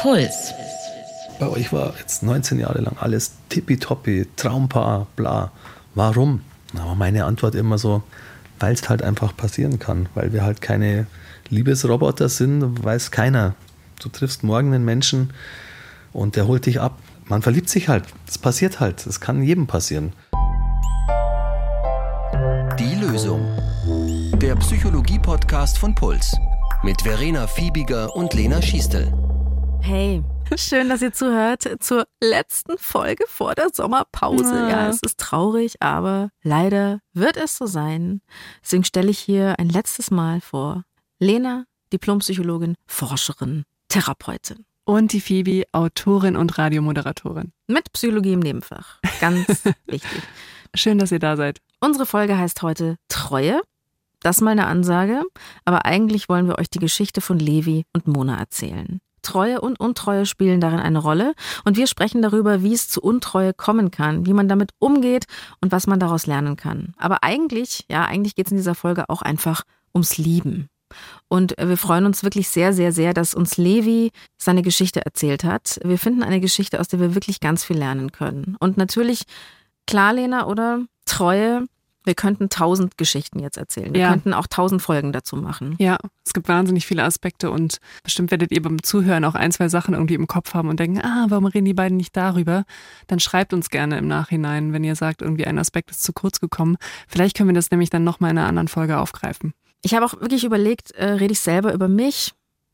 Puls. Bei euch war jetzt 19 Jahre lang alles tippitoppi, Traumpaar, bla. Warum? Aber meine Antwort immer so, weil es halt einfach passieren kann, weil wir halt keine Liebesroboter sind, weiß keiner. Du triffst morgen einen Menschen und der holt dich ab. Man verliebt sich halt. Das passiert halt. Das kann jedem passieren. Die Lösung. Der Psychologie-Podcast von Puls. Mit Verena Fiebiger und Lena Schiestel. Hey, schön, dass ihr zuhört zur letzten Folge vor der Sommerpause. Ja. ja, es ist traurig, aber leider wird es so sein. Deswegen stelle ich hier ein letztes Mal vor. Lena, Diplompsychologin, Forscherin, Therapeutin. Und die Phoebe, Autorin und Radiomoderatorin. Mit Psychologie im Nebenfach. Ganz wichtig. Schön, dass ihr da seid. Unsere Folge heißt heute Treue. Das mal eine Ansage, aber eigentlich wollen wir euch die Geschichte von Levi und Mona erzählen. Treue und Untreue spielen darin eine Rolle und wir sprechen darüber, wie es zu Untreue kommen kann, wie man damit umgeht und was man daraus lernen kann. Aber eigentlich, ja, eigentlich geht es in dieser Folge auch einfach ums Lieben. Und wir freuen uns wirklich sehr, sehr, sehr, dass uns Levi seine Geschichte erzählt hat. Wir finden eine Geschichte, aus der wir wirklich ganz viel lernen können. Und natürlich, klar, Lena, oder? Treue wir könnten tausend Geschichten jetzt erzählen. Wir ja. könnten auch tausend Folgen dazu machen. Ja, es gibt wahnsinnig viele Aspekte und bestimmt werdet ihr beim Zuhören auch ein, zwei Sachen irgendwie im Kopf haben und denken, ah, warum reden die beiden nicht darüber? Dann schreibt uns gerne im Nachhinein, wenn ihr sagt, irgendwie ein Aspekt ist zu kurz gekommen. Vielleicht können wir das nämlich dann nochmal in einer anderen Folge aufgreifen. Ich habe auch wirklich überlegt, äh, rede ich selber über mich?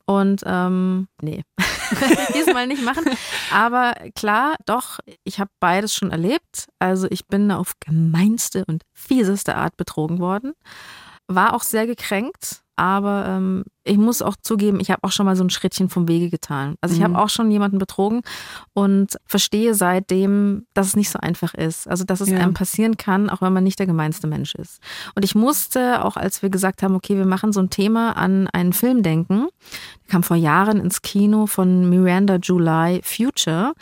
Und ähm, nee, diesmal nicht machen. Aber klar, doch, ich habe beides schon erlebt. Also ich bin auf gemeinste und fieseste Art betrogen worden. War auch sehr gekränkt, aber ähm, ich muss auch zugeben, ich habe auch schon mal so ein Schrittchen vom Wege getan. Also ich mhm. habe auch schon jemanden betrogen und verstehe seitdem, dass es nicht so einfach ist. Also dass es ja. einem passieren kann, auch wenn man nicht der gemeinste Mensch ist. Und ich musste, auch als wir gesagt haben, okay, wir machen so ein Thema an einen Film denken, der kam vor Jahren ins Kino von Miranda July Future.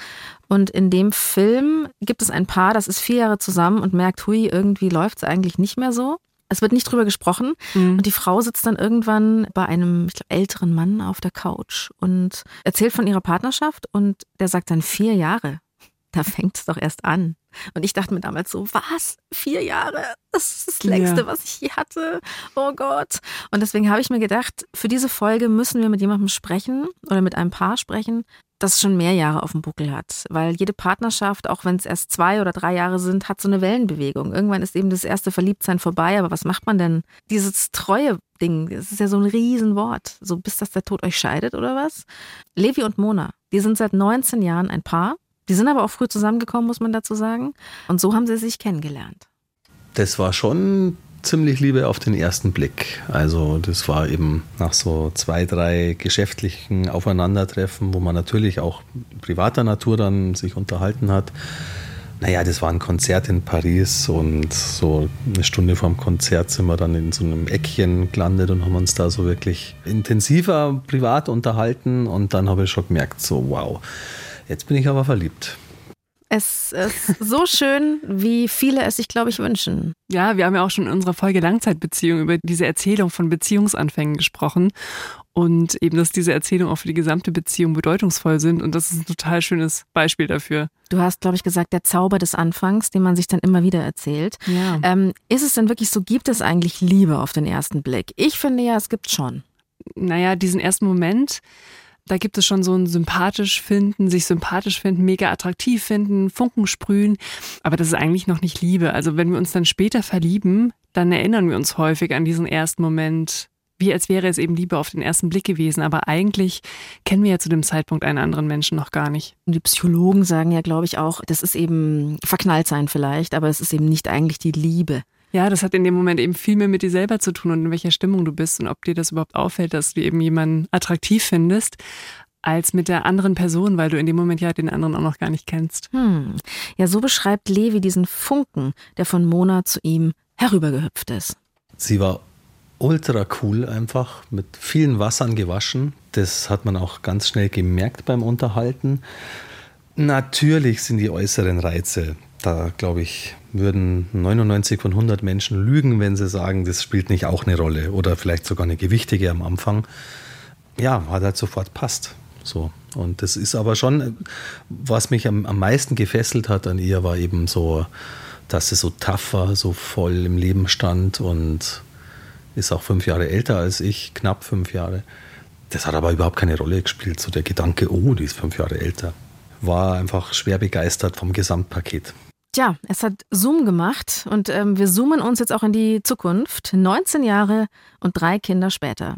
Und in dem Film gibt es ein Paar, das ist vier Jahre zusammen und merkt, hui, irgendwie läuft es eigentlich nicht mehr so. Es wird nicht drüber gesprochen. Mhm. Und die Frau sitzt dann irgendwann bei einem glaub, älteren Mann auf der Couch und erzählt von ihrer Partnerschaft. Und der sagt dann vier Jahre. Da fängt es doch erst an. Und ich dachte mir damals so, was? Vier Jahre? Das ist das längste, ja. was ich je hatte. Oh Gott. Und deswegen habe ich mir gedacht, für diese Folge müssen wir mit jemandem sprechen oder mit einem Paar sprechen, das schon mehr Jahre auf dem Buckel hat. Weil jede Partnerschaft, auch wenn es erst zwei oder drei Jahre sind, hat so eine Wellenbewegung. Irgendwann ist eben das erste Verliebtsein vorbei, aber was macht man denn? Dieses treue Ding, das ist ja so ein Riesenwort. So bis dass der Tod euch scheidet oder was? Levi und Mona, die sind seit 19 Jahren ein Paar. Die sind aber auch früh zusammengekommen, muss man dazu sagen. Und so haben sie sich kennengelernt. Das war schon ziemlich Liebe auf den ersten Blick. Also das war eben nach so zwei, drei geschäftlichen Aufeinandertreffen, wo man natürlich auch privater Natur dann sich unterhalten hat. Naja, das war ein Konzert in Paris und so eine Stunde vorm Konzert sind wir dann in so einem Eckchen gelandet und haben uns da so wirklich intensiver privat unterhalten und dann habe ich schon gemerkt, so wow, jetzt bin ich aber verliebt. Es ist so schön, wie viele es sich, glaube ich, wünschen. Ja, wir haben ja auch schon in unserer Folge Langzeitbeziehung über diese Erzählung von Beziehungsanfängen gesprochen. Und eben, dass diese Erzählungen auch für die gesamte Beziehung bedeutungsvoll sind. Und das ist ein total schönes Beispiel dafür. Du hast, glaube ich, gesagt, der Zauber des Anfangs, den man sich dann immer wieder erzählt. Ja. Ähm, ist es denn wirklich so, gibt es eigentlich Liebe auf den ersten Blick? Ich finde ja, es gibt schon. Naja, diesen ersten Moment, da gibt es schon so ein sympathisch finden, sich sympathisch finden, mega attraktiv finden, Funken sprühen. Aber das ist eigentlich noch nicht Liebe. Also wenn wir uns dann später verlieben, dann erinnern wir uns häufig an diesen ersten Moment, wie als wäre es eben Liebe auf den ersten Blick gewesen. Aber eigentlich kennen wir ja zu dem Zeitpunkt einen anderen Menschen noch gar nicht. Und die Psychologen sagen ja, glaube ich, auch, das ist eben verknallt sein vielleicht, aber es ist eben nicht eigentlich die Liebe. Ja, das hat in dem Moment eben viel mehr mit dir selber zu tun und in welcher Stimmung du bist und ob dir das überhaupt auffällt, dass du eben jemanden attraktiv findest als mit der anderen Person, weil du in dem Moment ja den anderen auch noch gar nicht kennst. Hm. Ja, so beschreibt Levi diesen Funken, der von Mona zu ihm herübergehüpft ist. Sie war ultra cool einfach, mit vielen Wassern gewaschen. Das hat man auch ganz schnell gemerkt beim Unterhalten. Natürlich sind die äußeren Reize da glaube ich, würden 99 von 100 Menschen lügen, wenn sie sagen, das spielt nicht auch eine Rolle oder vielleicht sogar eine gewichtige am Anfang. Ja, hat halt sofort passt. So. Und das ist aber schon, was mich am, am meisten gefesselt hat an ihr, war eben so, dass sie so tough war, so voll im Leben stand und ist auch fünf Jahre älter als ich, knapp fünf Jahre. Das hat aber überhaupt keine Rolle gespielt. So der Gedanke, oh, die ist fünf Jahre älter, war einfach schwer begeistert vom Gesamtpaket. Tja, es hat Zoom gemacht und ähm, wir zoomen uns jetzt auch in die Zukunft. 19 Jahre und drei Kinder später.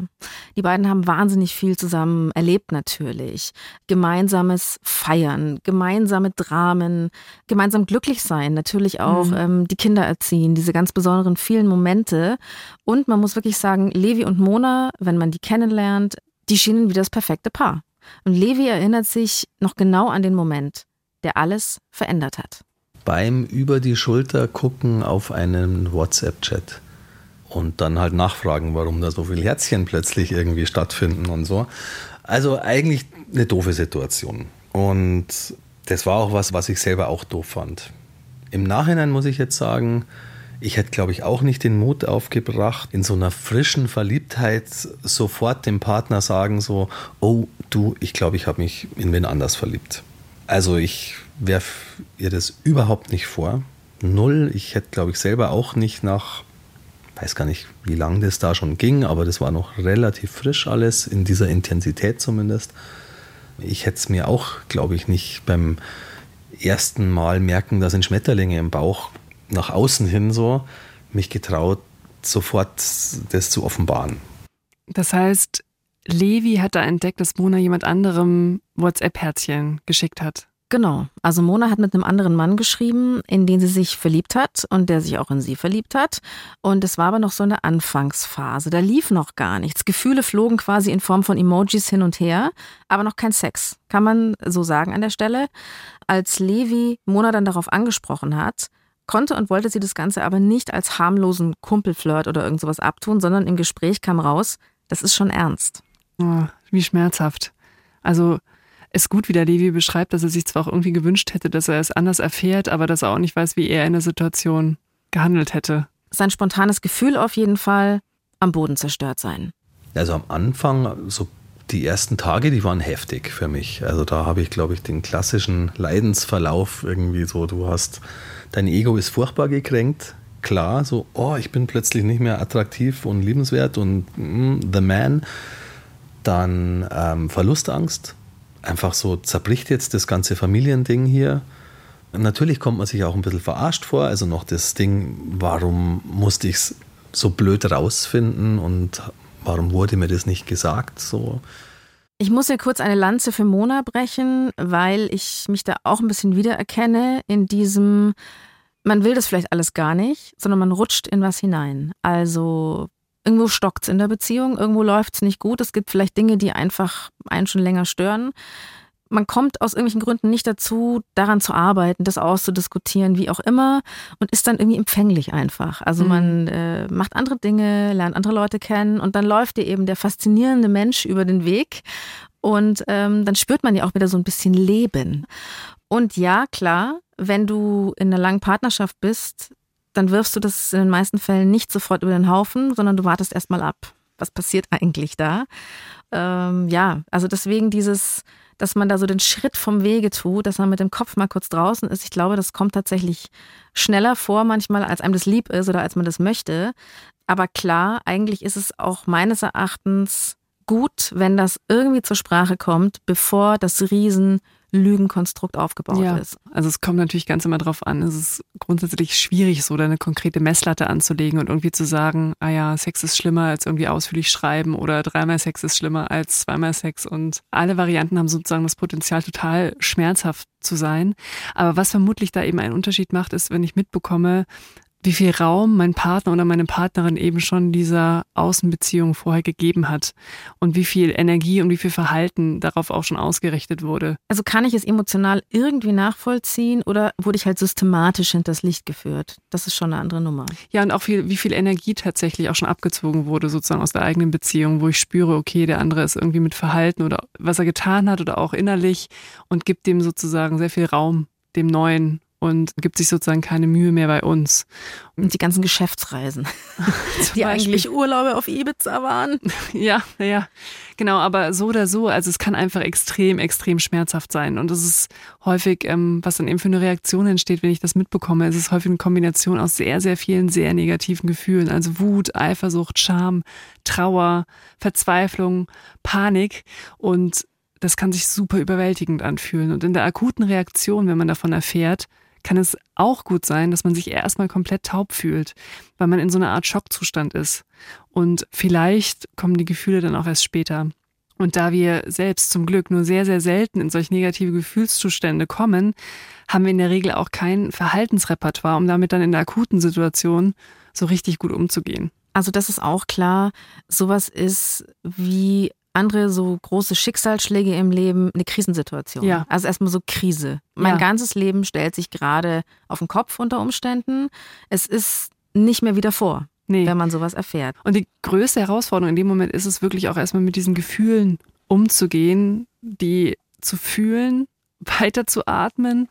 Die beiden haben wahnsinnig viel zusammen erlebt natürlich. Gemeinsames Feiern, gemeinsame Dramen, gemeinsam glücklich sein, natürlich auch mhm. ähm, die Kinder erziehen, diese ganz besonderen vielen Momente. Und man muss wirklich sagen, Levi und Mona, wenn man die kennenlernt, die schienen wie das perfekte Paar. Und Levi erinnert sich noch genau an den Moment, der alles verändert hat beim über die Schulter gucken auf einen WhatsApp-Chat und dann halt nachfragen, warum da so viele Herzchen plötzlich irgendwie stattfinden und so. Also eigentlich eine doofe Situation. Und das war auch was, was ich selber auch doof fand. Im Nachhinein muss ich jetzt sagen, ich hätte, glaube ich, auch nicht den Mut aufgebracht, in so einer frischen Verliebtheit sofort dem Partner sagen, so, oh du, ich glaube, ich habe mich in wen anders verliebt. Also ich werfe ihr das überhaupt nicht vor. Null. Ich hätte, glaube ich, selber auch nicht nach, weiß gar nicht, wie lange das da schon ging, aber das war noch relativ frisch alles, in dieser Intensität zumindest. Ich hätte es mir auch, glaube ich, nicht beim ersten Mal merken, da sind Schmetterlinge im Bauch nach außen hin so, mich getraut, sofort das zu offenbaren. Das heißt, Levi hat da entdeckt, dass Mona jemand anderem WhatsApp-Herzchen geschickt hat. Genau. Also Mona hat mit einem anderen Mann geschrieben, in den sie sich verliebt hat und der sich auch in sie verliebt hat. Und es war aber noch so eine Anfangsphase. Da lief noch gar nichts. Gefühle flogen quasi in Form von Emojis hin und her, aber noch kein Sex. Kann man so sagen an der Stelle. Als Levi Mona dann darauf angesprochen hat, konnte und wollte sie das Ganze aber nicht als harmlosen Kumpelflirt oder irgend sowas abtun, sondern im Gespräch kam raus, das ist schon ernst. Oh, wie schmerzhaft. Also ist gut, wie der Levi beschreibt, dass er sich zwar auch irgendwie gewünscht hätte, dass er es anders erfährt, aber dass er auch nicht weiß, wie er in der Situation gehandelt hätte. Sein spontanes Gefühl auf jeden Fall, am Boden zerstört sein. Also am Anfang, so die ersten Tage, die waren heftig für mich. Also da habe ich, glaube ich, den klassischen Leidensverlauf irgendwie so, du hast, dein Ego ist furchtbar gekränkt. Klar, so, oh, ich bin plötzlich nicht mehr attraktiv und liebenswert und mm, the man. Dann ähm, Verlustangst, einfach so zerbricht jetzt das ganze Familiending hier. Natürlich kommt man sich auch ein bisschen verarscht vor. Also noch das Ding, warum musste ich es so blöd rausfinden und warum wurde mir das nicht gesagt? So. Ich muss hier kurz eine Lanze für Mona brechen, weil ich mich da auch ein bisschen wiedererkenne in diesem, man will das vielleicht alles gar nicht, sondern man rutscht in was hinein. Also Irgendwo stockt es in der Beziehung, irgendwo läuft es nicht gut. Es gibt vielleicht Dinge, die einfach einen schon länger stören. Man kommt aus irgendwelchen Gründen nicht dazu, daran zu arbeiten, das auszudiskutieren, wie auch immer, und ist dann irgendwie empfänglich einfach. Also mhm. man äh, macht andere Dinge, lernt andere Leute kennen und dann läuft dir eben der faszinierende Mensch über den Weg und ähm, dann spürt man ja auch wieder so ein bisschen Leben. Und ja, klar, wenn du in einer langen Partnerschaft bist, dann wirfst du das in den meisten Fällen nicht sofort über den Haufen, sondern du wartest erstmal ab. Was passiert eigentlich da? Ähm, ja, also deswegen dieses, dass man da so den Schritt vom Wege tut, dass man mit dem Kopf mal kurz draußen ist. Ich glaube, das kommt tatsächlich schneller vor manchmal, als einem das lieb ist oder als man das möchte. Aber klar, eigentlich ist es auch meines Erachtens gut, wenn das irgendwie zur Sprache kommt, bevor das riesen Lügenkonstrukt aufgebaut ja, ist. Also es kommt natürlich ganz immer drauf an. Es ist grundsätzlich schwierig, so eine konkrete Messlatte anzulegen und irgendwie zu sagen, ah ja, Sex ist schlimmer als irgendwie ausführlich schreiben oder dreimal Sex ist schlimmer als zweimal Sex. Und alle Varianten haben sozusagen das Potenzial, total schmerzhaft zu sein. Aber was vermutlich da eben einen Unterschied macht, ist, wenn ich mitbekomme, wie viel Raum mein Partner oder meine Partnerin eben schon dieser Außenbeziehung vorher gegeben hat und wie viel Energie und wie viel Verhalten darauf auch schon ausgerichtet wurde. Also kann ich es emotional irgendwie nachvollziehen oder wurde ich halt systematisch hinters Licht geführt? Das ist schon eine andere Nummer. Ja, und auch viel, wie viel Energie tatsächlich auch schon abgezogen wurde, sozusagen aus der eigenen Beziehung, wo ich spüre, okay, der andere ist irgendwie mit Verhalten oder was er getan hat oder auch innerlich und gibt dem sozusagen sehr viel Raum, dem Neuen und gibt sich sozusagen keine Mühe mehr bei uns. Und die ganzen Geschäftsreisen, die Beispiel. eigentlich Urlaube auf Ibiza waren. Ja, ja, genau, aber so oder so, also es kann einfach extrem, extrem schmerzhaft sein. Und es ist häufig, ähm, was dann eben für eine Reaktion entsteht, wenn ich das mitbekomme, es ist häufig eine Kombination aus sehr, sehr vielen sehr negativen Gefühlen. Also Wut, Eifersucht, Scham, Trauer, Verzweiflung, Panik. Und das kann sich super überwältigend anfühlen. Und in der akuten Reaktion, wenn man davon erfährt, kann es auch gut sein, dass man sich erstmal komplett taub fühlt, weil man in so einer Art Schockzustand ist. Und vielleicht kommen die Gefühle dann auch erst später. Und da wir selbst zum Glück nur sehr, sehr selten in solch negative Gefühlszustände kommen, haben wir in der Regel auch kein Verhaltensrepertoire, um damit dann in der akuten Situation so richtig gut umzugehen. Also das ist auch klar, sowas ist wie andere so große Schicksalsschläge im Leben eine Krisensituation. Ja. Also erstmal so Krise. Mein Ja. ganzes Leben stellt sich gerade auf den Kopf unter Umständen. Es ist nicht mehr wieder vor, Nee. wenn man sowas erfährt. Und die größte Herausforderung in dem Moment ist es wirklich auch erstmal mit diesen Gefühlen umzugehen, die zu fühlen, weiter zu atmen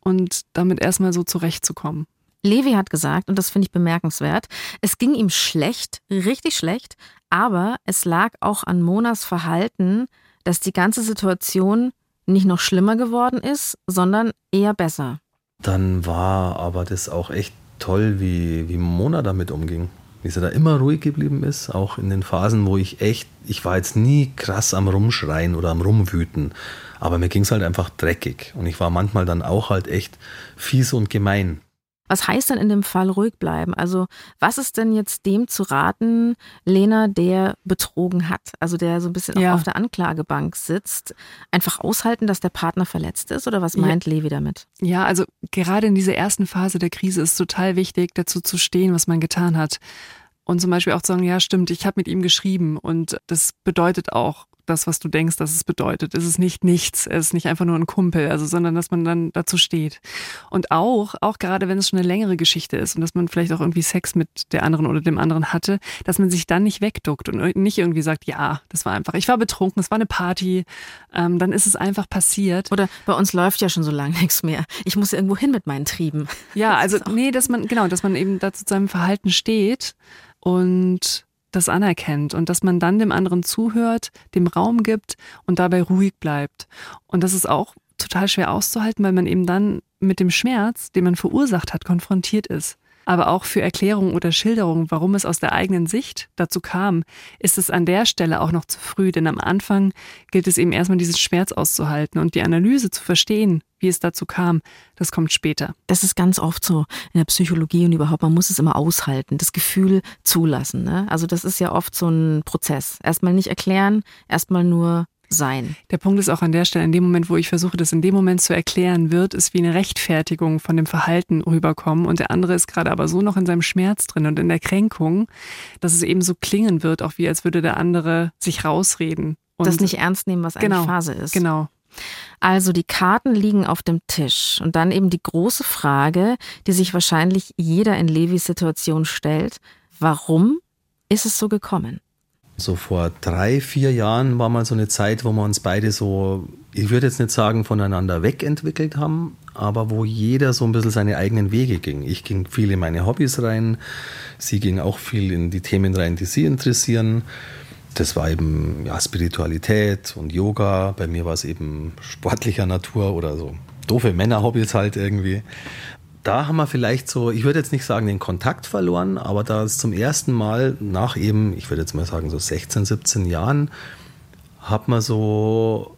und damit erstmal so zurechtzukommen. Levi hat gesagt, und das finde ich bemerkenswert, es ging ihm schlecht, richtig schlecht, aber es lag auch an Monas Verhalten, dass die ganze Situation nicht noch schlimmer geworden ist, sondern eher besser. Dann war aber das auch echt toll, wie, wie Mona damit umging. Wie sie da immer ruhig geblieben ist, auch in den Phasen, wo ich echt, ich war jetzt nie krass am Rumschreien oder am Rumwüten, aber mir ging es halt einfach dreckig. Und ich war manchmal dann auch halt echt fies und gemein. Was heißt denn in dem Fall ruhig bleiben? Also, was ist denn jetzt dem zu raten, Lena, der betrogen hat, also der so ein bisschen Ja. auch auf der Anklagebank sitzt, einfach aushalten, dass der Partner verletzt ist? Oder was Ja. meint Levi damit? Ja, also gerade in dieser ersten Phase der Krise ist total wichtig, dazu zu stehen, was man getan hat. Und zum Beispiel auch zu sagen, ja, stimmt, ich habe mit ihm geschrieben und das bedeutet auch das, was du denkst, dass es bedeutet. Es ist nicht nichts, es ist nicht einfach nur ein Kumpel, also sondern dass man dann dazu steht. Und auch, auch gerade wenn es schon eine längere Geschichte ist und dass man vielleicht auch irgendwie Sex mit der anderen oder dem anderen hatte, dass man sich dann nicht wegduckt und nicht irgendwie sagt, ja, das war einfach, ich war betrunken, es war eine Party, ähm, dann ist es einfach passiert. Oder bei uns läuft ja schon so lange nichts mehr. Ich muss irgendwo hin mit meinen Trieben. Ja, also nee, dass man, genau, dass man eben da zu seinem Verhalten steht und das anerkennt und dass man dann dem anderen zuhört, dem Raum gibt und dabei ruhig bleibt. Und das ist auch total schwer auszuhalten, weil man eben dann mit dem Schmerz, den man verursacht hat, konfrontiert ist. Aber auch für Erklärung oder Schilderung, warum es aus der eigenen Sicht dazu kam, ist es an der Stelle auch noch zu früh. Denn am Anfang gilt es eben erstmal diesen Schmerz auszuhalten und die Analyse zu verstehen, wie es dazu kam, das kommt später. Das ist ganz oft so in der Psychologie und überhaupt, man muss es immer aushalten, das Gefühl zulassen. Ne? Also das ist ja oft so ein Prozess. Erstmal nicht erklären, erstmal nur sein. Der Punkt ist auch an der Stelle, in dem Moment, wo ich versuche, das in dem Moment zu erklären, wird es wie eine Rechtfertigung von dem Verhalten rüberkommen und der andere ist gerade aber so noch in seinem Schmerz drin und in der Kränkung, dass es eben so klingen wird, auch wie als würde der andere sich rausreden. Und das nicht ernst nehmen, was Genau, eine Phase ist. Genau. Also die Karten liegen auf dem Tisch und dann eben die große Frage, die sich wahrscheinlich jeder in Levis Situation stellt. Warum ist es so gekommen? So vor drei, vier Jahren war mal so eine Zeit, wo wir uns beide so, ich würde jetzt nicht sagen, voneinander wegentwickelt haben, aber wo jeder so ein bisschen seine eigenen Wege ging. Ich ging viel in meine Hobbys rein, sie ging auch viel in die Themen rein, die sie interessieren. Das war eben ja, Spiritualität und Yoga. Bei mir war es eben sportlicher Natur oder so doofe Männerhobbys halt irgendwie da haben wir vielleicht so, ich würde jetzt nicht sagen den Kontakt verloren, aber da ist zum ersten Mal nach eben, ich würde jetzt mal sagen so 16, 17 Jahren, hat man so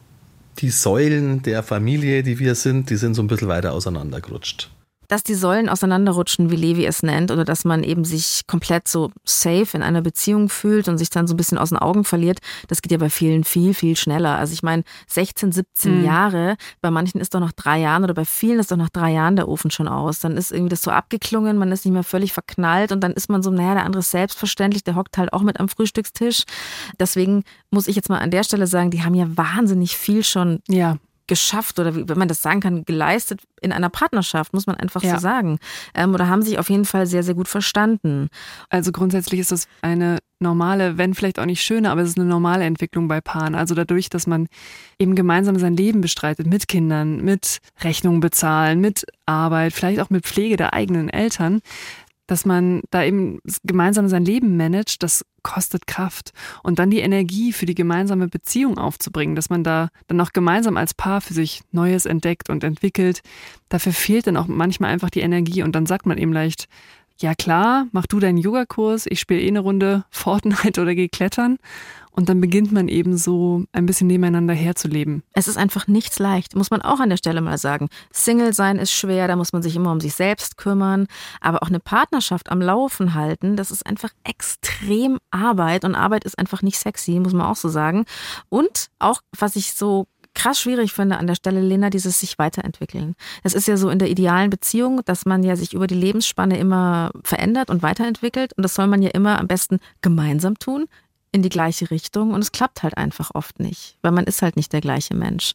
die Säulen der Familie, die wir sind, die sind so ein bisschen weiter auseinandergerutscht. Dass die Säulen auseinanderrutschen, wie Levi es nennt, oder dass man eben sich komplett so safe in einer Beziehung fühlt und sich dann so ein bisschen aus den Augen verliert, das geht ja bei vielen viel, viel schneller. Also ich meine, 16, 17 Mhm. Jahre, bei manchen ist doch nach drei Jahren oder bei vielen ist doch nach drei Jahren der Ofen schon aus. Dann ist irgendwie das so abgeklungen, man ist nicht mehr völlig verknallt und dann ist man so, naja, der andere ist selbstverständlich, der hockt halt auch mit am Frühstückstisch. Deswegen muss ich jetzt mal an der Stelle sagen, die haben ja wahnsinnig viel schon Ja. Geschafft oder wie, wenn man das sagen kann, geleistet in einer Partnerschaft, muss man einfach Ja. so sagen. Ähm, oder haben sich auf jeden Fall sehr, sehr gut verstanden. Also grundsätzlich ist das eine normale, wenn vielleicht auch nicht schöne, aber es ist eine normale Entwicklung bei Paaren. Also dadurch, dass man eben gemeinsam sein Leben bestreitet mit Kindern, mit Rechnungen bezahlen, mit Arbeit, vielleicht auch mit Pflege der eigenen Eltern, dass man da eben gemeinsam sein Leben managt, das kostet Kraft. Und dann die Energie für die gemeinsame Beziehung aufzubringen, dass man da dann auch gemeinsam als Paar für sich Neues entdeckt und entwickelt, dafür fehlt dann auch manchmal einfach die Energie und dann sagt man eben leicht, ja klar, mach du deinen Yogakurs, ich spiele eh eine Runde Fortnite oder geh klettern. Und dann beginnt man eben so ein bisschen nebeneinander herzuleben. Es ist einfach nichts leicht, muss man auch an der Stelle mal sagen. Single sein ist schwer, da muss man sich immer um sich selbst kümmern. Aber auch eine Partnerschaft am Laufen halten, das ist einfach extrem Arbeit. Und Arbeit ist einfach nicht sexy, muss man auch so sagen. Und auch, was ich so krass schwierig finde an der Stelle, Lena, dieses sich weiterentwickeln. Es ist ja so in der idealen Beziehung, dass man ja sich über die Lebensspanne immer verändert und weiterentwickelt. Und das soll man ja immer am besten gemeinsam tun, in die gleiche Richtung. Und es klappt halt einfach oft nicht, weil man ist halt nicht der gleiche Mensch.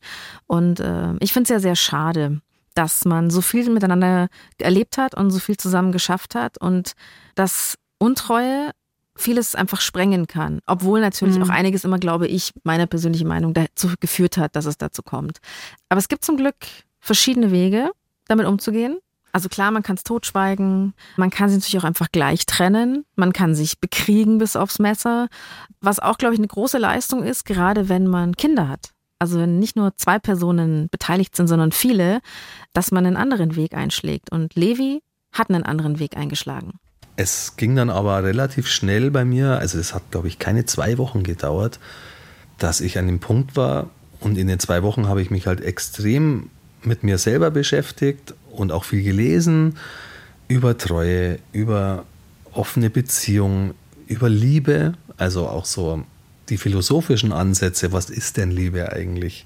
Und äh, ich finde es ja sehr schade, dass man so viel miteinander erlebt hat und so viel zusammen geschafft hat und dass Untreue vieles einfach sprengen kann. Obwohl natürlich mhm. auch einiges immer, glaube ich, meine persönliche Meinung dazu geführt hat, dass es dazu kommt. Aber es gibt zum Glück verschiedene Wege, damit umzugehen. Also klar, man kann es totschweigen, man kann sich natürlich auch einfach gleich trennen, man kann sich bekriegen bis aufs Messer, was auch, glaube ich, eine große Leistung ist, gerade wenn man Kinder hat. Also wenn nicht nur zwei Personen beteiligt sind, sondern viele, dass man einen anderen Weg einschlägt. Und Levi hat einen anderen Weg eingeschlagen. Es ging dann aber relativ schnell bei mir, also es hat, glaube ich, keine zwei Wochen gedauert, dass ich an dem Punkt war und in den zwei Wochen habe ich mich halt extrem mit mir selber beschäftigt und auch viel gelesen über Treue, über offene Beziehungen, über Liebe, also auch so die philosophischen Ansätze, was ist denn Liebe eigentlich?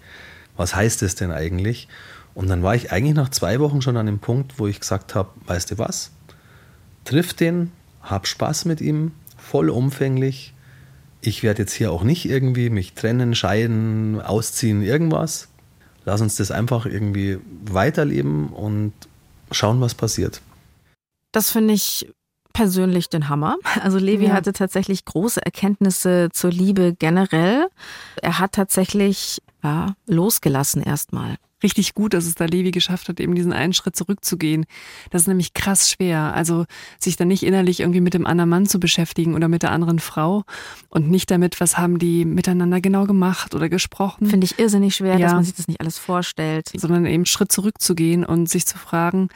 Was heißt es denn eigentlich? Und dann war ich eigentlich nach zwei Wochen schon an dem Punkt, wo ich gesagt habe, weißt du was? triff den, hab Spaß mit ihm, vollumfänglich. Ich werde jetzt hier auch nicht irgendwie mich trennen, scheiden, ausziehen, irgendwas. Lass uns das einfach irgendwie weiterleben und schauen, was passiert. Das finde ich persönlich den Hammer. Also Levi ja. hatte tatsächlich große Erkenntnisse zur Liebe generell. Er hat tatsächlich ja, losgelassen erstmal richtig gut, dass es da Levi geschafft hat, eben diesen einen Schritt zurückzugehen. Das ist nämlich krass schwer. Also sich dann nicht innerlich irgendwie mit dem anderen Mann zu beschäftigen oder mit der anderen Frau und nicht damit, was haben die miteinander genau gemacht oder gesprochen. Finde ich irrsinnig schwer, ja. dass man sich das nicht alles vorstellt. Sondern eben Schritt zurückzugehen und sich zu fragen,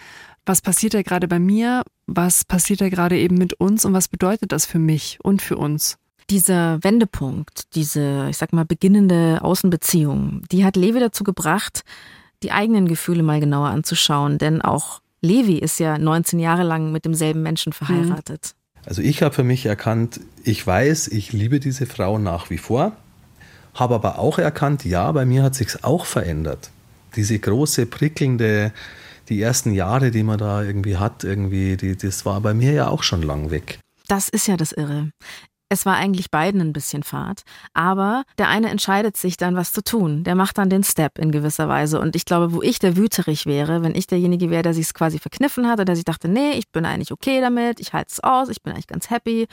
was passiert da gerade bei mir? Was passiert da gerade eben mit uns und was bedeutet das für mich und für uns? Dieser Wendepunkt, diese, ich sag mal, beginnende Außenbeziehung, die hat Levi dazu gebracht, die eigenen Gefühle mal genauer anzuschauen. Denn auch Levi ist ja 19 Jahre lang mit demselben Menschen verheiratet. Also ich habe für mich erkannt, ich weiß, ich liebe diese Frau nach wie vor, habe aber auch erkannt, ja, bei mir hat sich's auch verändert. Diese große, prickelnde, die ersten Jahre, die man da irgendwie hat, irgendwie, die, das war bei mir ja auch schon lang weg. Das ist ja das Irre. Es war eigentlich beiden ein bisschen Fahrt, aber der eine entscheidet sich dann, was zu tun. Der macht dann den Step in gewisser Weise. Und ich glaube, wo ich der Wüterich wäre, wenn ich derjenige wäre, der sich es quasi verkniffen hat oder der sich dachte, nee, ich bin eigentlich okay damit, ich halte es aus, ich bin eigentlich ganz happy,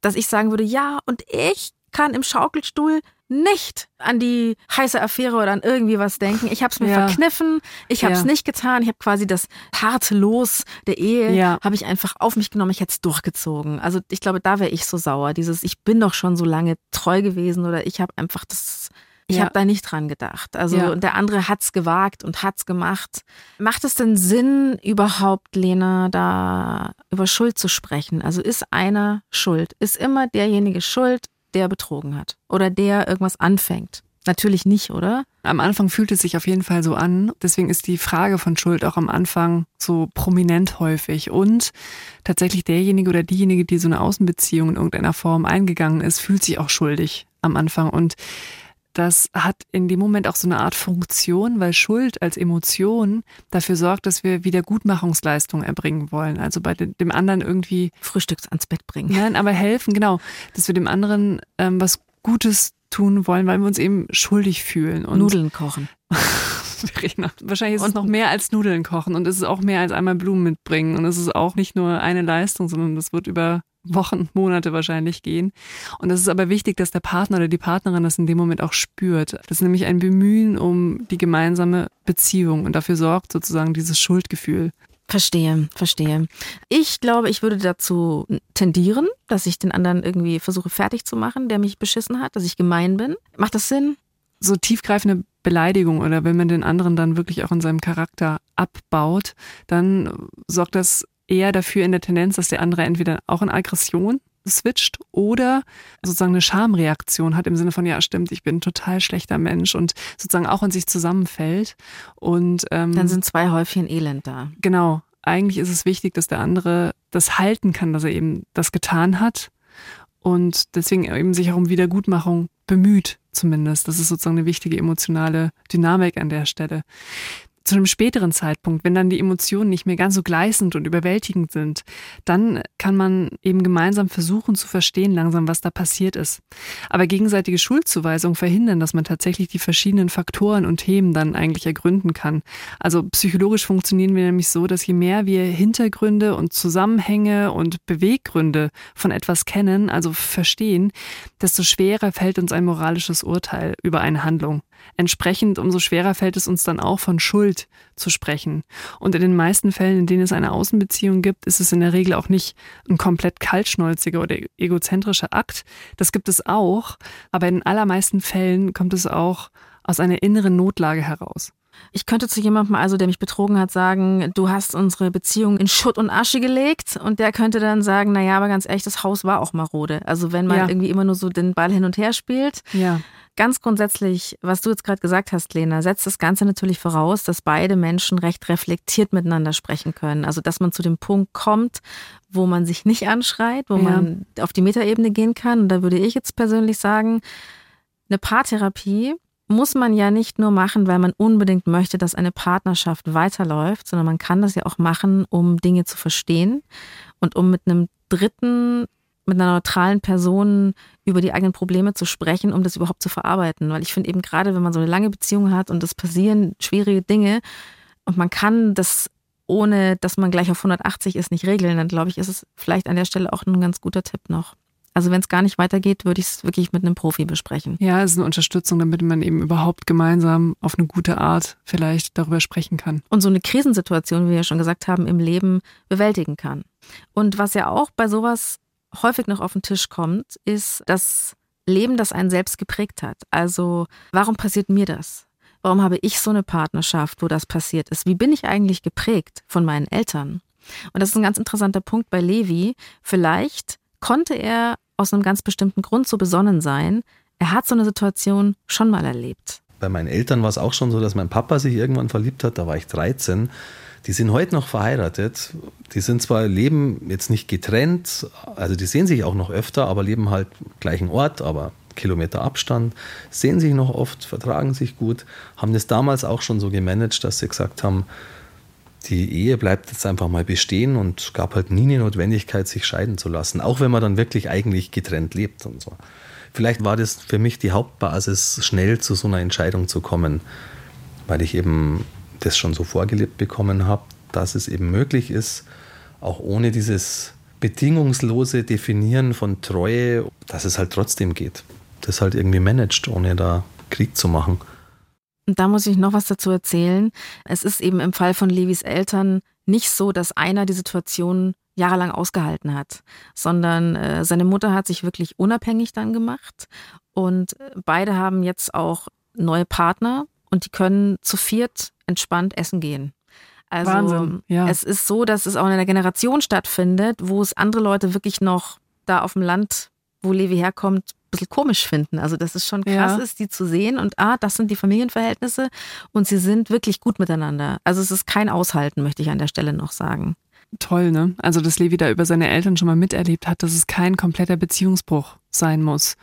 dass ich sagen würde, ja, und ich kann im Schaukelstuhl nicht an die heiße Affäre oder an irgendwie was denken. Ich habe es mir ja. verkniffen, ich habe es ja. nicht getan. Ich habe quasi das harte Los der Ehe, ja. habe ich einfach auf mich genommen, ich hätte es durchgezogen. Also ich glaube, da wäre ich so sauer. Dieses, ich bin doch schon so lange treu gewesen oder ich habe einfach das... Ich ja. habe da nicht dran gedacht. Also ja. der andere hat's gewagt und hat's gemacht. Macht es denn Sinn, überhaupt, Lena, da über Schuld zu sprechen? Also ist einer schuld? Ist immer derjenige schuld, der betrogen hat oder der irgendwas anfängt. Natürlich nicht, oder? Am Anfang fühlt es sich auf jeden Fall so an. Deswegen ist die Frage von Schuld auch am Anfang so prominent häufig. Und tatsächlich derjenige oder diejenige, die so eine Außenbeziehung in irgendeiner Form eingegangen ist, fühlt sich auch schuldig am Anfang. Und das hat in dem Moment auch so eine Art Funktion, weil Schuld als Emotion dafür sorgt, dass wir Wiedergutmachungsleistung erbringen wollen. Also bei dem anderen irgendwie Frühstücks ans Bett bringen. Nein, aber helfen, genau, dass wir dem anderen ähm, was Gutes tun wollen, weil wir uns eben schuldig fühlen. Und Nudeln kochen. Wahrscheinlich ist und es noch mehr als Nudeln kochen und es ist auch mehr als einmal Blumen mitbringen und es ist auch nicht nur eine Leistung, sondern es wird über Wochen, Monate wahrscheinlich gehen. Und es ist aber wichtig, dass der Partner oder die Partnerin das in dem Moment auch spürt. Das ist nämlich ein Bemühen um die gemeinsame Beziehung und dafür sorgt sozusagen dieses Schuldgefühl. Verstehe, verstehe. Ich glaube, ich würde dazu tendieren, dass ich den anderen irgendwie versuche fertig zu machen, der mich beschissen hat, dass ich gemein bin. Macht das Sinn? So tiefgreifende Beleidigung oder wenn man den anderen dann wirklich auch in seinem Charakter abbaut, dann sorgt das eher dafür in der Tendenz, dass der andere entweder auch in Aggression switcht oder sozusagen eine Schamreaktion hat im Sinne von, ja, stimmt, ich bin ein total schlechter Mensch und sozusagen auch in sich zusammenfällt. Und ähm, dann sind zwei Häufchen Elend da. Genau. Eigentlich ist es wichtig, dass der andere das halten kann, dass er eben das getan hat und deswegen eben sich auch um Wiedergutmachung bemüht, zumindest. Das ist sozusagen eine wichtige emotionale Dynamik an der Stelle zu einem späteren Zeitpunkt, wenn dann die Emotionen nicht mehr ganz so gleißend und überwältigend sind, dann kann man eben gemeinsam versuchen zu verstehen langsam, was da passiert ist. Aber gegenseitige Schuldzuweisungen verhindern, dass man tatsächlich die verschiedenen Faktoren und Themen dann eigentlich ergründen kann. Also psychologisch funktionieren wir nämlich so, dass je mehr wir Hintergründe und Zusammenhänge und Beweggründe von etwas kennen, also verstehen, desto schwerer fällt uns ein moralisches Urteil über eine Handlung. Entsprechend umso schwerer fällt es uns dann auch von Schuld zu sprechen. Und in den meisten Fällen, in denen es eine Außenbeziehung gibt, ist es in der Regel auch nicht ein komplett kaltschnäuziger oder egozentrischer Akt. Das gibt es auch, aber in allermeisten Fällen kommt es auch aus einer inneren Notlage heraus. Ich könnte zu jemandem, also der mich betrogen hat, sagen, du hast unsere Beziehung in Schutt und Asche gelegt und der könnte dann sagen, naja, aber ganz ehrlich, das Haus war auch marode. Also wenn man ja. irgendwie immer nur so den Ball hin und her spielt. Ja. Ganz grundsätzlich, was du jetzt gerade gesagt hast, Lena, setzt das Ganze natürlich voraus, dass beide Menschen recht reflektiert miteinander sprechen können. Also dass man zu dem Punkt kommt, wo man sich nicht anschreit, wo ja. man auf die Metaebene gehen kann. Und da würde ich jetzt persönlich sagen, eine Paartherapie muss man ja nicht nur machen, weil man unbedingt möchte, dass eine Partnerschaft weiterläuft, sondern man kann das ja auch machen, um Dinge zu verstehen und um mit einem dritten, mit einer neutralen Person über die eigenen Probleme zu sprechen, um das überhaupt zu verarbeiten. Weil ich finde eben gerade, wenn man so eine lange Beziehung hat und es passieren schwierige Dinge und man kann das ohne dass man gleich auf 180 ist, nicht regeln, dann glaube ich, ist es vielleicht an der Stelle auch ein ganz guter Tipp noch. Also wenn es gar nicht weitergeht, würde ich es wirklich mit einem Profi besprechen. Ja, es ist eine Unterstützung, damit man eben überhaupt gemeinsam auf eine gute Art vielleicht darüber sprechen kann. Und so eine Krisensituation, wie wir ja schon gesagt haben, im Leben bewältigen kann. Und was ja auch bei sowas häufig noch auf den Tisch kommt, ist das Leben, das einen selbst geprägt hat. Also warum passiert mir das? Warum habe ich so eine Partnerschaft, wo das passiert ist? Wie bin ich eigentlich geprägt von meinen Eltern? Und das ist ein ganz interessanter Punkt bei Levi. Vielleicht konnte er aus einem ganz bestimmten Grund so besonnen sein. Er hat so eine Situation schon mal erlebt. Bei meinen Eltern war es auch schon so, dass mein Papa sich irgendwann verliebt hat, da war ich 13. Die sind heute noch verheiratet. Die sind zwar leben jetzt nicht getrennt, also die sehen sich auch noch öfter, aber leben halt gleichen Ort, aber Kilometer Abstand, sehen sich noch oft, vertragen sich gut, haben das damals auch schon so gemanagt, dass sie gesagt haben, die Ehe bleibt jetzt einfach mal bestehen und gab halt nie eine Notwendigkeit, sich scheiden zu lassen, auch wenn man dann wirklich eigentlich getrennt lebt und so. Vielleicht war das für mich die Hauptbasis, schnell zu so einer Entscheidung zu kommen, weil ich eben das schon so vorgelebt bekommen habe, dass es eben möglich ist, auch ohne dieses bedingungslose Definieren von Treue, dass es halt trotzdem geht. Das halt irgendwie managt, ohne da Krieg zu machen. Und da muss ich noch was dazu erzählen. Es ist eben im Fall von Levis Eltern nicht so, dass einer die Situation jahrelang ausgehalten hat, sondern äh, seine Mutter hat sich wirklich unabhängig dann gemacht und äh, beide haben jetzt auch neue Partner und die können zu viert entspannt essen gehen. Also Wahnsinn, ja. es ist so, dass es auch in einer Generation stattfindet, wo es andere Leute wirklich noch da auf dem Land, wo Levi herkommt, bisschen komisch finden. Also dass es schon krass ja. ist, die zu sehen und ah, das sind die Familienverhältnisse und sie sind wirklich gut miteinander. Also es ist kein Aushalten, möchte ich an der Stelle noch sagen. Toll, ne? Also dass Levi da über seine Eltern schon mal miterlebt hat, dass es kein kompletter Beziehungsbruch sein muss.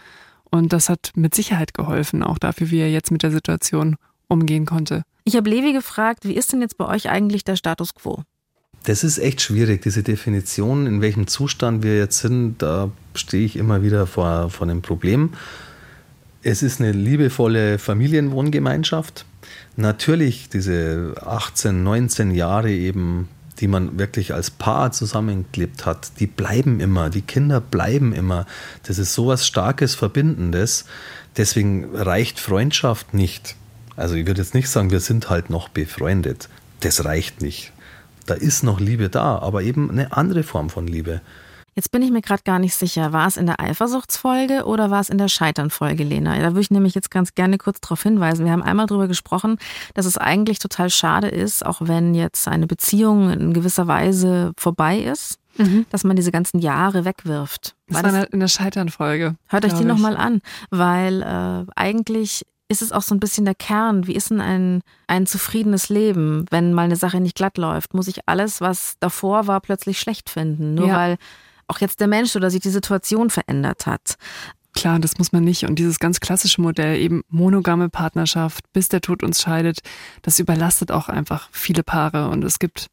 Und das hat mit Sicherheit geholfen, auch dafür, wie er jetzt mit der Situation umgehen konnte. Ich habe Levi gefragt, wie ist denn jetzt bei euch eigentlich der Status quo? Das ist echt schwierig, diese Definition, in welchem Zustand wir jetzt sind, da stehe ich immer wieder vor, vor einem Problem. Es ist eine liebevolle Familienwohngemeinschaft. Natürlich diese 18, 19 Jahre eben die man wirklich als Paar zusammengelebt hat, die bleiben immer, die Kinder bleiben immer. Das ist sowas Starkes, Verbindendes. Deswegen reicht Freundschaft nicht. Also ich würde jetzt nicht sagen, wir sind halt noch befreundet. Das reicht nicht. Da ist noch Liebe da, aber eben eine andere Form von Liebe. Jetzt bin ich mir gerade gar nicht sicher, war es in der Eifersuchtsfolge oder war es in der Scheiternfolge, Lena? Da würde ich nämlich jetzt ganz gerne kurz darauf hinweisen. Wir haben einmal darüber gesprochen, dass es eigentlich total schade ist, auch wenn jetzt eine Beziehung in gewisser Weise vorbei ist, mhm. dass man diese ganzen Jahre wegwirft. Das war, das in der Scheiternfolge. Hört euch die nochmal an, weil äh, eigentlich ist es auch so ein bisschen der Kern. Wie ist denn ein, ein zufriedenes Leben, wenn mal eine Sache nicht glatt läuft? Muss ich alles, was davor war, plötzlich schlecht finden? Nur ja. weil auch jetzt der Mensch oder sich die Situation verändert hat. Klar, das muss man nicht. Und dieses ganz klassische Modell, eben monogame Partnerschaft, bis der Tod uns scheidet, das überlastet auch einfach viele Paare. Und es gibt,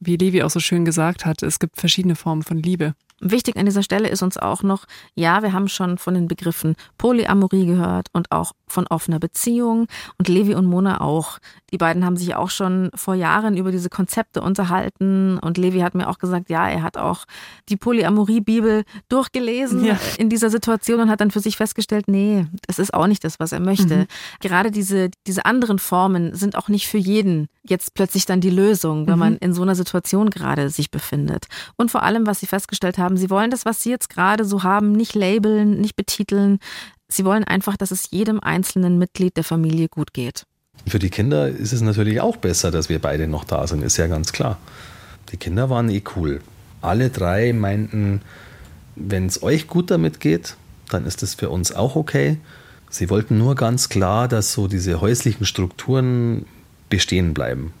wie Levi auch so schön gesagt hat, es gibt verschiedene Formen von Liebe. Wichtig an dieser Stelle ist uns auch noch, ja, wir haben schon von den Begriffen Polyamorie gehört und auch von offener Beziehung und Levi und Mona auch. Die beiden haben sich auch schon vor Jahren über diese Konzepte unterhalten und Levi hat mir auch gesagt, ja, er hat auch die Polyamorie-Bibel durchgelesen ja. in dieser Situation und hat dann für sich festgestellt, nee, das ist auch nicht das, was er möchte. Mhm. Gerade diese, diese anderen Formen sind auch nicht für jeden jetzt plötzlich dann die Lösung, wenn mhm. man in so einer Situation gerade sich befindet. Und vor allem, was sie festgestellt haben, sie wollen das, was sie jetzt gerade so haben, nicht labeln, nicht betiteln. Sie wollen einfach, dass es jedem einzelnen Mitglied der Familie gut geht. Für die Kinder ist es natürlich auch besser, dass wir beide noch da sind, ist ja ganz klar. Die Kinder waren eh cool. Alle drei meinten, wenn es euch gut damit geht, dann ist es für uns auch okay. Sie wollten nur ganz klar, dass so diese häuslichen Strukturen bestehen bleiben.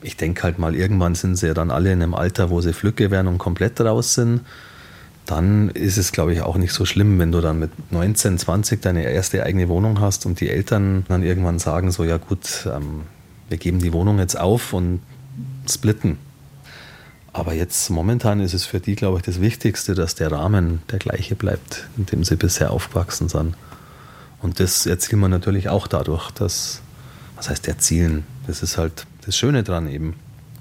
Ich denke halt mal, irgendwann sind sie ja dann alle in einem Alter, wo sie Flücke werden und komplett raus sind dann ist es, glaube ich, auch nicht so schlimm, wenn du dann mit 19, 20 deine erste eigene Wohnung hast und die Eltern dann irgendwann sagen, so ja gut, ähm, wir geben die Wohnung jetzt auf und splitten. Aber jetzt momentan ist es für die, glaube ich, das Wichtigste, dass der Rahmen der gleiche bleibt, in dem sie bisher aufgewachsen sind. Und das erzielen wir natürlich auch dadurch, dass, was heißt erzielen? Das ist halt das Schöne dran eben,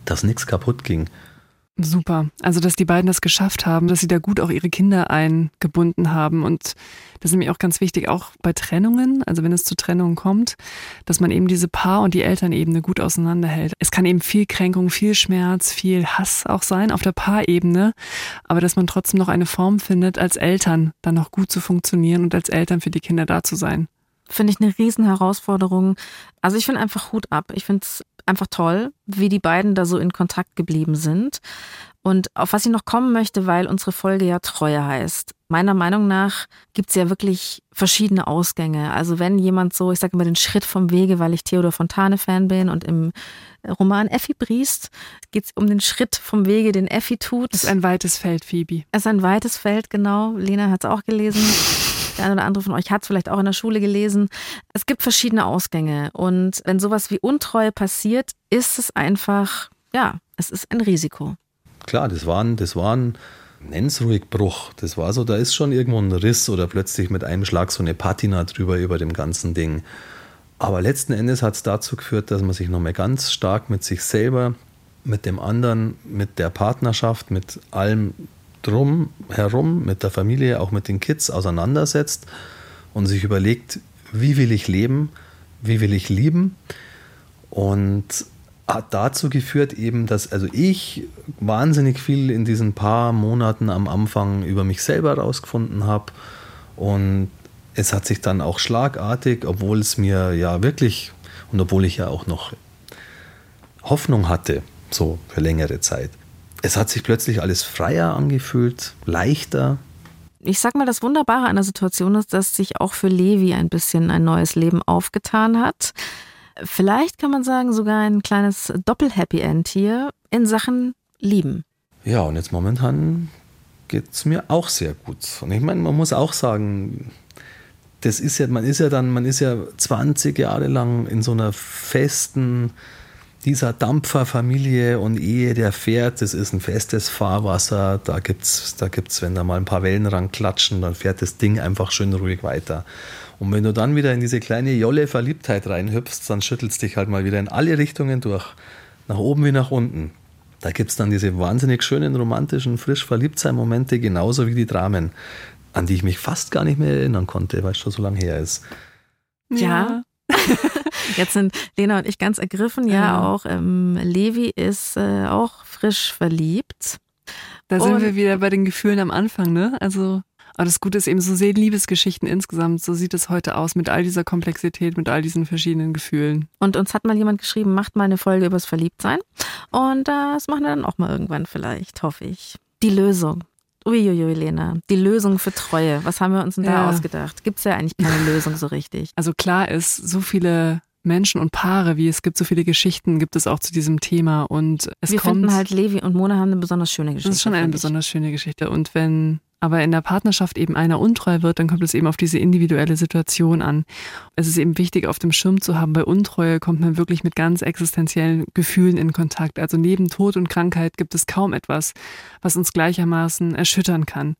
dass nichts kaputt ging. Super. Also, dass die beiden das geschafft haben, dass sie da gut auch ihre Kinder eingebunden haben. Und das ist mir auch ganz wichtig, auch bei Trennungen, also wenn es zu Trennungen kommt, dass man eben diese Paar- und die Elternebene gut auseinanderhält. Es kann eben viel Kränkung, viel Schmerz, viel Hass auch sein auf der Paarebene, aber dass man trotzdem noch eine Form findet, als Eltern dann noch gut zu funktionieren und als Eltern für die Kinder da zu sein. Finde ich eine Riesenherausforderung. Also ich finde einfach Hut ab. Ich finde es einfach toll, wie die beiden da so in Kontakt geblieben sind. Und auf was ich noch kommen möchte, weil unsere Folge ja Treue heißt. Meiner Meinung nach gibt es ja wirklich verschiedene Ausgänge. Also wenn jemand so, ich sage immer den Schritt vom Wege, weil ich Theodor Fontane-Fan bin und im Roman Effi Briest geht es um den Schritt vom Wege, den Effi tut. Das ist ein weites Feld, Phoebe. Es ist ein weites Feld, genau. Lena hat es auch gelesen. Der eine oder andere von euch hat es vielleicht auch in der Schule gelesen. Es gibt verschiedene Ausgänge. Und wenn sowas wie Untreue passiert, ist es einfach, ja, es ist ein Risiko. Klar, das waren, das waren, nenn's ruhig Bruch. Das war so, da ist schon irgendwo ein Riss oder plötzlich mit einem Schlag so eine Patina drüber über dem ganzen Ding. Aber letzten Endes hat es dazu geführt, dass man sich nochmal ganz stark mit sich selber, mit dem anderen, mit der Partnerschaft, mit allem drum herum, mit der Familie, auch mit den Kids auseinandersetzt und sich überlegt, wie will ich leben, wie will ich lieben? Und hat dazu geführt eben, dass also ich wahnsinnig viel in diesen paar Monaten am Anfang über mich selber herausgefunden habe und es hat sich dann auch schlagartig, obwohl es mir ja wirklich und obwohl ich ja auch noch Hoffnung hatte, so für längere Zeit, es hat sich plötzlich alles freier angefühlt, leichter. Ich sag mal, das Wunderbare an der Situation ist, dass sich auch für Levi ein bisschen ein neues Leben aufgetan hat. Vielleicht kann man sagen, sogar ein kleines Doppel-Happy End hier in Sachen Lieben. Ja, und jetzt momentan geht es mir auch sehr gut. Und ich meine, man muss auch sagen, das ist ja, man ist ja dann, man ist ja 20 Jahre lang in so einer festen dieser Dampferfamilie und Ehe, der fährt, das ist ein festes Fahrwasser, da gibt's, da gibt's, wenn da mal ein paar Wellen ranklatschen, dann fährt das Ding einfach schön ruhig weiter. Und wenn du dann wieder in diese kleine jolle Verliebtheit reinhüpfst, dann schüttelst dich halt mal wieder in alle Richtungen durch, nach oben wie nach unten. Da gibt es dann diese wahnsinnig schönen, romantischen, frisch Verliebtsein-Momente, genauso wie die Dramen, an die ich mich fast gar nicht mehr erinnern konnte, weil es schon so lange her ist. Ja. Jetzt sind Lena und ich ganz ergriffen. Ja, auch ähm, Levi ist äh, auch frisch verliebt. Da sind Und- wir wieder bei den Gefühlen am Anfang, ne? Also, aber das Gute ist eben, so sehen Liebesgeschichten insgesamt, so sieht es heute aus, mit all dieser Komplexität, mit all diesen verschiedenen Gefühlen. Und uns hat mal jemand geschrieben, macht mal eine Folge übers Verliebtsein. Und das machen wir dann auch mal irgendwann vielleicht, hoffe ich. Die Lösung. Uiuiui, Lena. Die Lösung für Treue. Was haben wir uns denn da Ja. ausgedacht? Gibt es ja eigentlich keine Lösung so richtig. Also klar ist, so viele Menschen und Paare, wie es gibt, so viele Geschichten gibt es auch zu diesem Thema und es wir kommt. finden halt, Levi und Mona haben eine besonders schöne Geschichte. Das ist schon eine ich. besonders schöne Geschichte. Und wenn aber in der Partnerschaft eben einer untreu wird, dann kommt es eben auf diese individuelle Situation an. Es ist eben wichtig, auf dem Schirm zu haben, bei Untreue kommt man wirklich mit ganz existenziellen Gefühlen in Kontakt. Also neben Tod und Krankheit gibt es kaum etwas, was uns gleichermaßen erschüttern kann.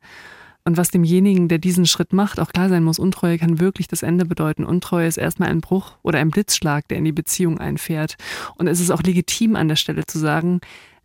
Und was demjenigen, der diesen Schritt macht, auch klar sein muss, Untreue kann wirklich das Ende bedeuten. Untreue ist erstmal ein Bruch oder ein Blitzschlag, der in die Beziehung einfährt. Und es ist auch legitim an der Stelle zu sagen,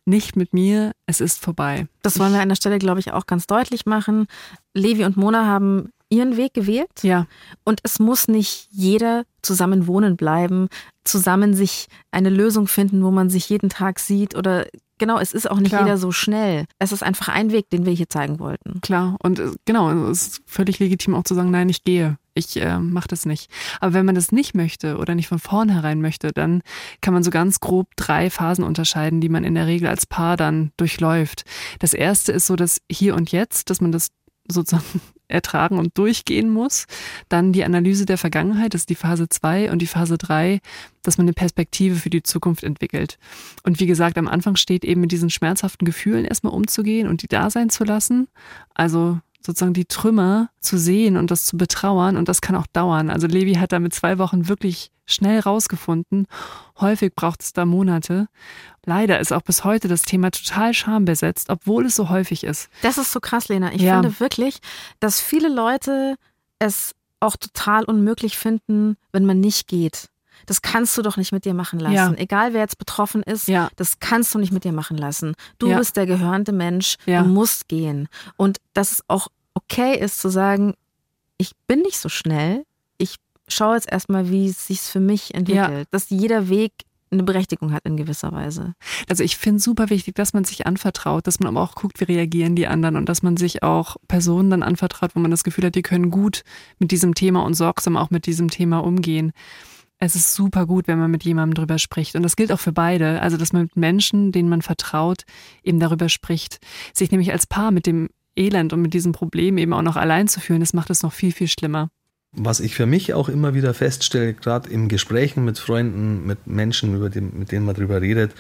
nicht mit mir, es ist vorbei. Das wollen wir an der Stelle, glaube ich, auch ganz deutlich machen. Levi und Mona haben ihren Weg gewählt. Ja, Und es muss nicht jeder zusammen wohnen bleiben, zusammen sich eine Lösung finden, wo man sich jeden Tag sieht oder genau, es ist auch nicht Klar. jeder so schnell. Es ist einfach ein Weg, den wir hier zeigen wollten. klar. Und äh, genau, es ist völlig legitim auch zu sagen, nein, ich gehe. Ich äh, mache das nicht. Aber wenn man das nicht möchte oder nicht von vornherein möchte, dann kann man so ganz grob drei Phasen unterscheiden, die man in der Regel als Paar dann durchläuft. Das erste ist so das Hier und Jetzt, dass man das sozusagen ertragen und durchgehen muss. Dann die Analyse der Vergangenheit, das ist die Phase zwei und die Phase drei, dass man eine Perspektive für die Zukunft entwickelt. Und wie gesagt, am Anfang steht eben mit diesen schmerzhaften Gefühlen erstmal umzugehen und die da sein zu lassen. Also sozusagen die Trümmer zu sehen und das zu betrauern und das kann auch dauern. Also Levi hat da mit zwei Wochen wirklich schnell rausgefunden. Häufig braucht es da Monate. Leider ist auch bis heute das Thema total schambesetzt, obwohl es so häufig ist. Das ist so krass, Lena. Ich Ja. finde wirklich, dass viele Leute es auch total unmöglich finden, wenn man nicht geht. Das kannst du doch nicht mit dir machen lassen. Ja. Egal wer jetzt betroffen ist, Ja. das kannst du nicht mit dir machen lassen. Du Ja. bist der gehörende Mensch, du musst gehen. Und dass es auch okay ist zu sagen, ich bin nicht so schnell, ich schaue jetzt erstmal, wie es sich für mich entwickelt. Dass jeder Weg eine Berechtigung hat in gewisser Weise. Also ich finde super wichtig, dass man sich anvertraut, dass man aber auch guckt, wie reagieren die anderen und dass man sich auch Personen dann anvertraut, wo man das Gefühl hat, die können gut mit diesem Thema und sorgsam auch mit diesem Thema umgehen. Es ist super gut, wenn man mit jemandem drüber spricht. Und das gilt auch für beide. Also, dass man mit Menschen, denen man vertraut, eben darüber spricht. Sich nämlich als Paar mit dem Elend und mit diesem Problem eben auch noch allein zu fühlen, das macht es noch viel, viel schlimmer. Was ich für mich auch immer wieder feststelle, gerade in Gesprächen mit Freunden, mit Menschen, über die, mit denen man drüber redet,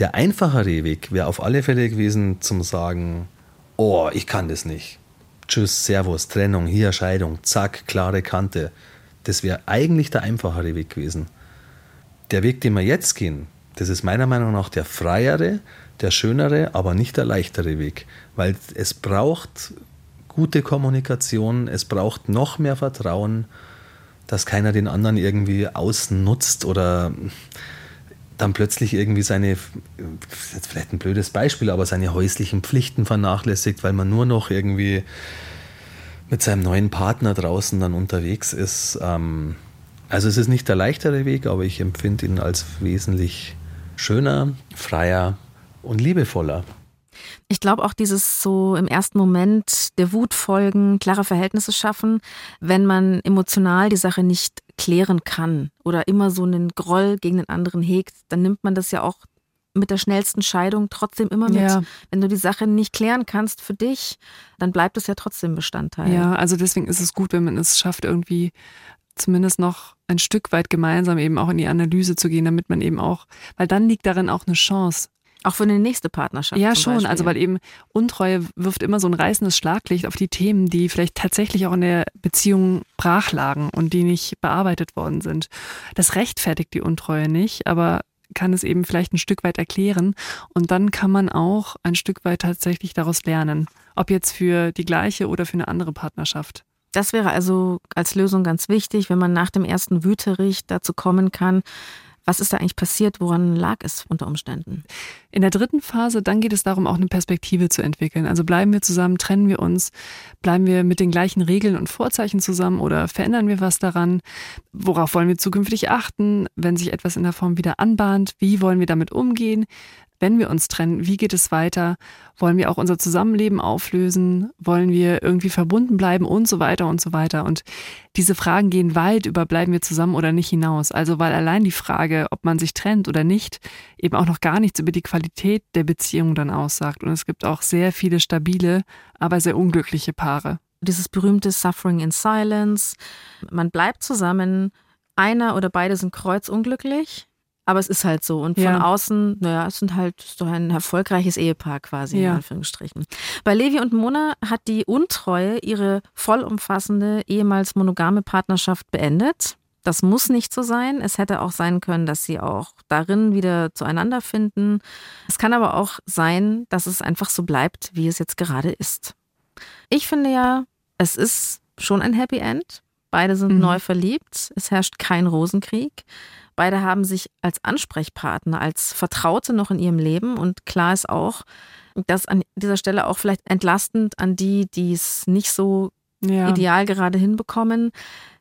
der einfachere Weg wäre auf alle Fälle gewesen, zum sagen, oh, ich kann das nicht. Tschüss, Servus, Trennung, hier Scheidung, zack, klare Kante. Das wäre eigentlich der einfachere Weg gewesen. Der Weg, den wir jetzt gehen, das ist meiner Meinung nach der freiere, der schönere, aber nicht der leichtere Weg. Weil es braucht gute Kommunikation, es braucht noch mehr Vertrauen, dass keiner den anderen irgendwie ausnutzt oder dann plötzlich irgendwie seine, vielleicht ein blödes Beispiel, aber seine häuslichen Pflichten vernachlässigt, weil man nur noch irgendwie mit seinem neuen Partner draußen dann unterwegs ist. Ähm, also es ist nicht der leichtere Weg, aber ich empfinde ihn als wesentlich schöner, freier und liebevoller. Ich glaube auch dieses so im ersten Moment der Wut folgen, klare Verhältnisse schaffen, wenn man emotional die Sache nicht klären kann oder immer so einen Groll gegen den anderen hegt, dann nimmt man das ja auch mit der schnellsten Scheidung trotzdem immer mit. Ja. Wenn du die Sache nicht klären kannst für dich, dann bleibt es ja trotzdem Bestandteil. Ja, also deswegen ist es gut, wenn man es schafft, irgendwie zumindest noch ein Stück weit gemeinsam eben auch in die Analyse zu gehen, damit man eben auch, weil dann liegt darin auch eine Chance. Auch für eine nächste Partnerschaft. Ja, schon. Beispiel. Also, weil eben Untreue wirft immer so ein reißendes Schlaglicht auf die Themen, die vielleicht tatsächlich auch in der Beziehung brach lagen und die nicht bearbeitet worden sind. Das rechtfertigt die Untreue nicht, aber kann es eben vielleicht ein Stück weit erklären. Und dann kann man auch ein Stück weit tatsächlich daraus lernen. Ob jetzt für die gleiche oder für eine andere Partnerschaft. Das wäre also als Lösung ganz wichtig, wenn man nach dem ersten Wüterich dazu kommen kann, was ist da eigentlich passiert, woran lag es unter Umständen. In der dritten Phase, dann geht es darum, auch eine Perspektive zu entwickeln. Also bleiben wir zusammen, trennen wir uns, bleiben wir mit den gleichen Regeln und Vorzeichen zusammen oder verändern wir was daran? Worauf wollen wir zukünftig achten, wenn sich etwas in der Form wieder anbahnt? Wie wollen wir damit umgehen? Wenn wir uns trennen, wie geht es weiter? Wollen wir auch unser Zusammenleben auflösen? Wollen wir irgendwie verbunden bleiben und so weiter und so weiter? Und diese Fragen gehen weit über bleiben wir zusammen oder nicht hinaus. Also weil allein die Frage, ob man sich trennt oder nicht, eben auch noch gar nichts über die Qualität der Beziehung dann aussagt. Und es gibt auch sehr viele stabile, aber sehr unglückliche Paare. Dieses berühmte Suffering in Silence. Man bleibt zusammen, einer oder beide sind kreuzunglücklich aber es ist halt so. Und von ja. außen, naja, es sind halt so ein erfolgreiches Ehepaar quasi, ja. in Anführungsstrichen. Bei Levi und Mona hat die Untreue ihre vollumfassende, ehemals monogame Partnerschaft beendet. Das muss nicht so sein. Es hätte auch sein können, dass sie auch darin wieder zueinander finden. Es kann aber auch sein, dass es einfach so bleibt, wie es jetzt gerade ist. Ich finde ja, es ist schon ein Happy End. Beide sind mhm. neu verliebt. Es herrscht kein Rosenkrieg. Beide haben sich als Ansprechpartner, als Vertraute noch in ihrem Leben. Und klar ist auch, dass an dieser Stelle auch vielleicht entlastend an die, die es nicht so ja. ideal gerade hinbekommen.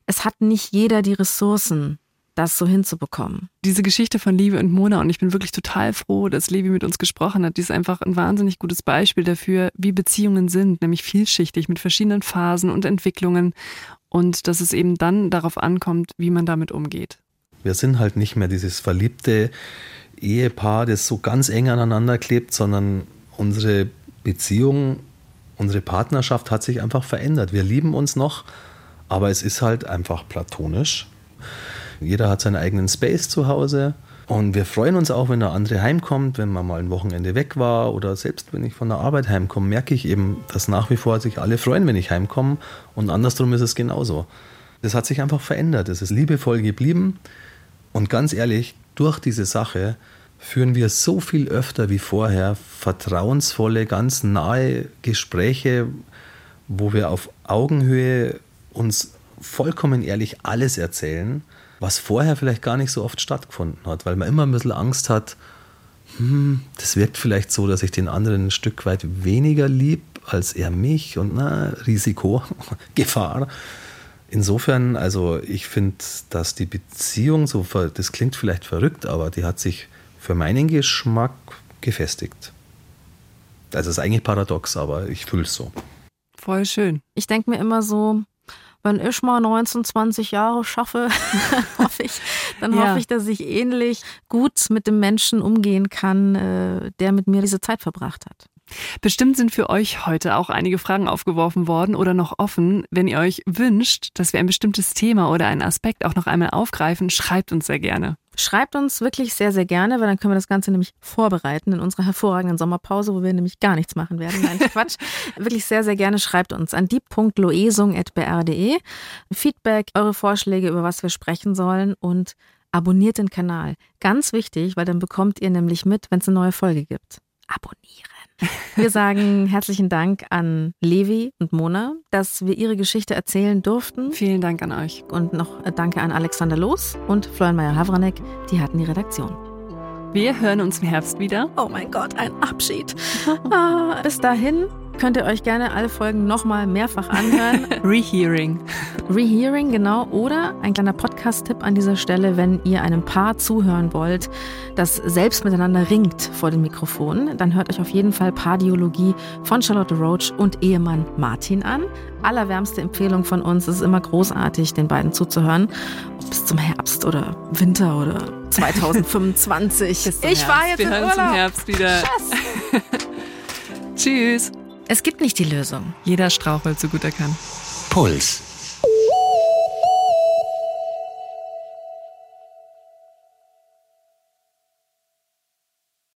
Es hat nicht jeder die Ressourcen, das so hinzubekommen. Diese Geschichte von Liebe und Mona, und ich bin wirklich total froh, dass Levi mit uns gesprochen hat, die ist einfach ein wahnsinnig gutes Beispiel dafür, wie Beziehungen sind, nämlich vielschichtig mit verschiedenen Phasen und Entwicklungen und dass es eben dann darauf ankommt, wie man damit umgeht. Wir sind halt nicht mehr dieses verliebte Ehepaar, das so ganz eng aneinander klebt, sondern unsere Beziehung, unsere Partnerschaft hat sich einfach verändert. Wir lieben uns noch, aber es ist halt einfach platonisch. Jeder hat seinen eigenen Space zu Hause. Und wir freuen uns auch, wenn der andere heimkommt, wenn man mal ein Wochenende weg war oder selbst wenn ich von der Arbeit heimkomme, merke ich eben, dass nach wie vor sich alle freuen, wenn ich heimkomme. Und andersrum ist es genauso. Das hat sich einfach verändert. Es ist liebevoll geblieben. Und ganz ehrlich, durch diese Sache führen wir so viel öfter wie vorher vertrauensvolle, ganz nahe Gespräche, wo wir auf Augenhöhe uns vollkommen ehrlich alles erzählen, was vorher vielleicht gar nicht so oft stattgefunden hat, weil man immer ein bisschen Angst hat, hm, das wirkt vielleicht so, dass ich den anderen ein Stück weit weniger lieb als er mich und na, Risiko, Gefahr. Insofern, also ich finde, dass die Beziehung, so das klingt vielleicht verrückt, aber die hat sich für meinen Geschmack gefestigt. Das ist eigentlich paradox, aber ich fühle es so. Voll schön. Ich denke mir immer so, wenn ich mal 19, 20 Jahre schaffe, hoffe ich, dann ja. hoffe ich, dass ich ähnlich gut mit dem Menschen umgehen kann, äh, der mit mir diese Zeit verbracht hat. Bestimmt sind für euch heute auch einige Fragen aufgeworfen worden oder noch offen. Wenn ihr euch wünscht, dass wir ein bestimmtes Thema oder einen Aspekt auch noch einmal aufgreifen, schreibt uns sehr gerne. Schreibt uns wirklich sehr, sehr gerne, weil dann können wir das Ganze nämlich vorbereiten in unserer hervorragenden Sommerpause, wo wir nämlich gar nichts machen werden. Nein, Quatsch. wirklich sehr, sehr gerne schreibt uns an die.loesung.br.de. Feedback, eure Vorschläge, über was wir sprechen sollen und abonniert den Kanal. Ganz wichtig, weil dann bekommt ihr nämlich mit, wenn es eine neue Folge gibt. Abonnieren. Wir sagen herzlichen Dank an Levi und Mona, dass wir ihre Geschichte erzählen durften. Vielen Dank an euch. Und noch danke an Alexander Loos und Florian Meyer-Havranek, die hatten die Redaktion. Wir hören uns im Herbst wieder. Oh mein Gott, ein Abschied. ah, bis dahin könnt ihr euch gerne alle Folgen nochmal mehrfach anhören. Rehearing. Rehearing, genau. Oder ein kleiner Podcast-Tipp an dieser Stelle, wenn ihr einem Paar zuhören wollt, das selbst miteinander ringt vor dem Mikrofon, dann hört euch auf jeden Fall Pardiologie von Charlotte Roach und Ehemann Martin an. Allerwärmste Empfehlung von uns. Es ist immer großartig, den beiden zuzuhören. Bis zum Herbst oder Winter oder 2025. ich Herbst. war jetzt Wir im hören Urlaub. zum Herbst wieder. Tschüss. Es gibt nicht die Lösung. Jeder strauchelt so gut er kann. Puls.